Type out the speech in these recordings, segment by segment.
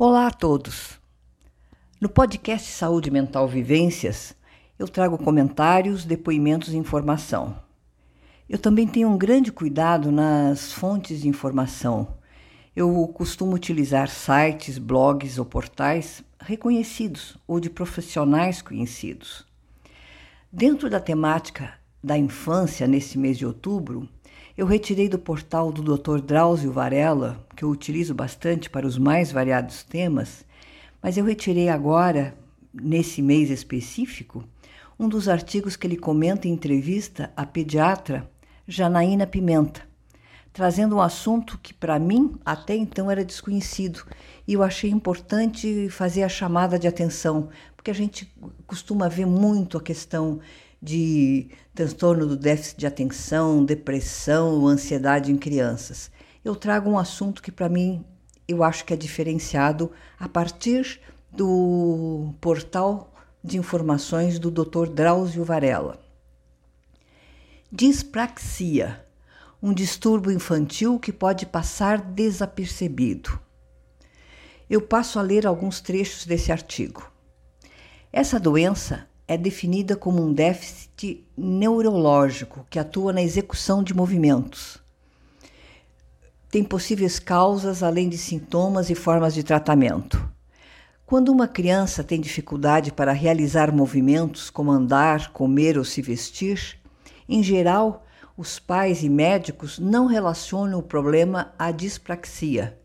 Olá a todos! No podcast Saúde Mental Vivências, eu trago comentários, depoimentos e informação. Eu também tenho um grande cuidado nas fontes de informação. Eu costumo utilizar sites, blogs ou portais reconhecidos ou de profissionais conhecidos. Dentro da temática da infância nesse mês de outubro, eu retirei do portal do Dr. Drauzio Varela, que eu utilizo bastante para os mais variados temas, mas eu retirei agora, nesse mês específico, um dos artigos que ele comenta em entrevista à pediatra Janaína Pimenta, trazendo um assunto que para mim até então era desconhecido e eu achei importante fazer a chamada de atenção, porque a gente costuma ver muito a questão de transtorno do déficit de atenção, depressão, ansiedade em crianças. Eu trago um assunto que para mim eu acho que é diferenciado a partir do portal de informações do Dr. Drauzio Varela. Dispraxia, um distúrbio infantil que pode passar desapercebido. Eu passo a ler alguns trechos desse artigo. Essa doença é definida como um déficit neurológico que atua na execução de movimentos. Tem possíveis causas além de sintomas e formas de tratamento. Quando uma criança tem dificuldade para realizar movimentos como andar, comer ou se vestir, em geral, os pais e médicos não relacionam o problema à dispraxia.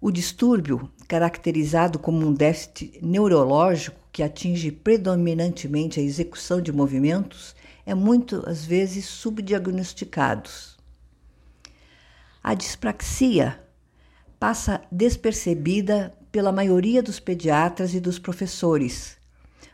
O distúrbio, caracterizado como um déficit neurológico, que atinge predominantemente a execução de movimentos, é muitas vezes subdiagnosticados. A dispraxia passa despercebida pela maioria dos pediatras e dos professores,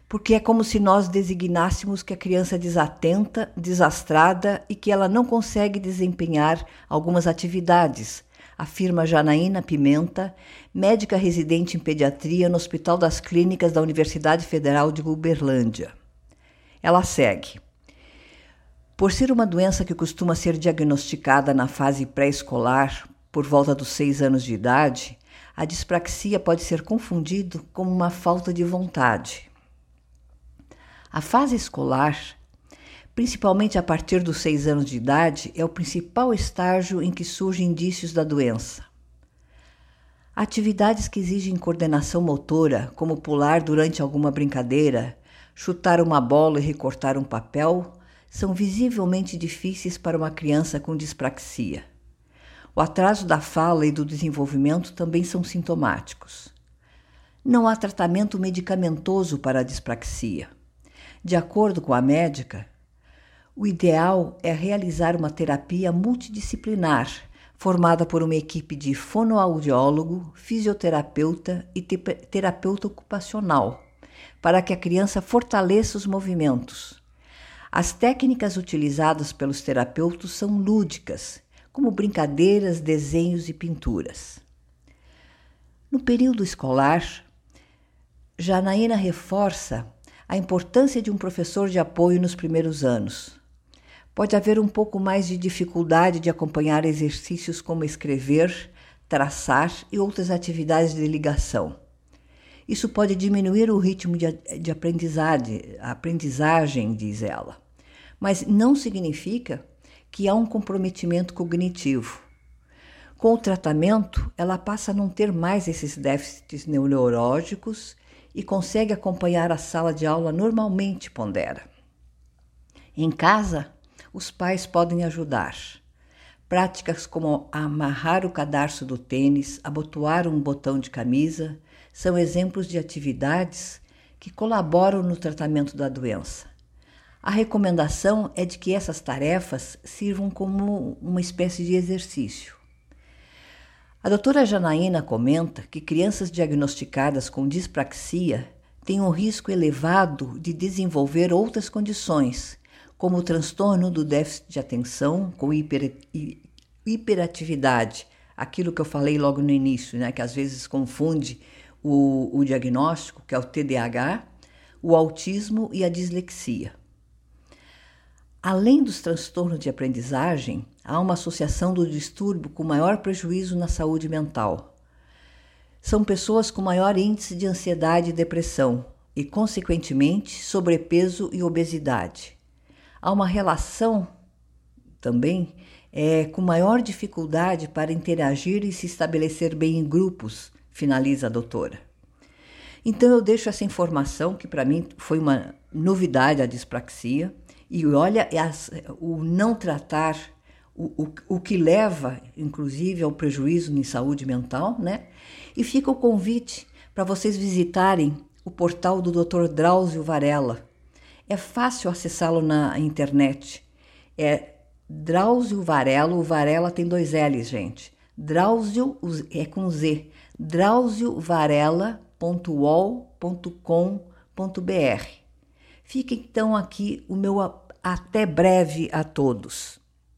porque é como se nós designássemos que a criança é desatenta, desastrada e que ela não consegue desempenhar algumas atividades, afirma Janaína Pimenta, médica residente em pediatria no Hospital das Clínicas da Universidade Federal de Uberlândia. Ela segue. Por ser uma doença que costuma ser diagnosticada na fase pré-escolar, por volta dos seis anos de idade, a dispraxia pode ser confundida com uma falta de vontade. A fase escolar principalmente a partir dos seis anos de idade, é o principal estágio em que surgem indícios da doença. Atividades que exigem coordenação motora, como pular durante alguma brincadeira, chutar uma bola e recortar um papel, são visivelmente difíceis para uma criança com dispraxia. O atraso da fala e do desenvolvimento também são sintomáticos. Não há tratamento medicamentoso para a dispraxia. De acordo com a médica, o ideal é realizar uma terapia multidisciplinar, formada por uma equipe de fonoaudiólogo, fisioterapeuta e terapeuta ocupacional, para que a criança fortaleça os movimentos. As técnicas utilizadas pelos terapeutas são lúdicas, como brincadeiras, desenhos e pinturas. No período escolar, Janaína reforça a importância de um professor de apoio nos primeiros anos pode haver um pouco mais de dificuldade de acompanhar exercícios como escrever, traçar e outras atividades de ligação. Isso pode diminuir o ritmo de, de aprendizagem, aprendizagem, diz ela, mas não significa que há um comprometimento cognitivo. Com o tratamento, ela passa a não ter mais esses déficits neurológicos e consegue acompanhar a sala de aula normalmente, pondera. Em casa, os pais podem ajudar. Práticas como amarrar o cadarço do tênis, abotoar um botão de camisa, são exemplos de atividades que colaboram no tratamento da doença. A recomendação é de que essas tarefas sirvam como uma espécie de exercício. A doutora Janaína comenta que crianças diagnosticadas com dispraxia têm um risco elevado de desenvolver outras condições, como o transtorno do déficit de atenção com hiper, hiperatividade, aquilo que eu falei logo no início, né, que às vezes confunde o, o diagnóstico, que é o TDAH, o autismo e a dislexia. Além dos transtornos de aprendizagem, há uma associação do distúrbio com maior prejuízo na saúde mental. são pessoas com maior índice de ansiedade e depressão e, consequentemente, sobrepeso e obesidade. Há uma relação também é, com maior dificuldade para interagir e se estabelecer bem em grupos, finaliza a doutora. Então eu deixo essa informação que para mim foi uma novidade a dispraxia e olha as, o não tratar o, o, o que leva, inclusive, ao prejuízo em saúde mental, né? E fica o convite para vocês visitarem o portal do Dr. Drauzio Varela. É fácil acessá-lo na internet. É Drauzio Varela, o Varela tem dois L's, gente. Drauzio é com Z. drauziovarela.wall.com.br. Fica então aqui o meu até breve a todos.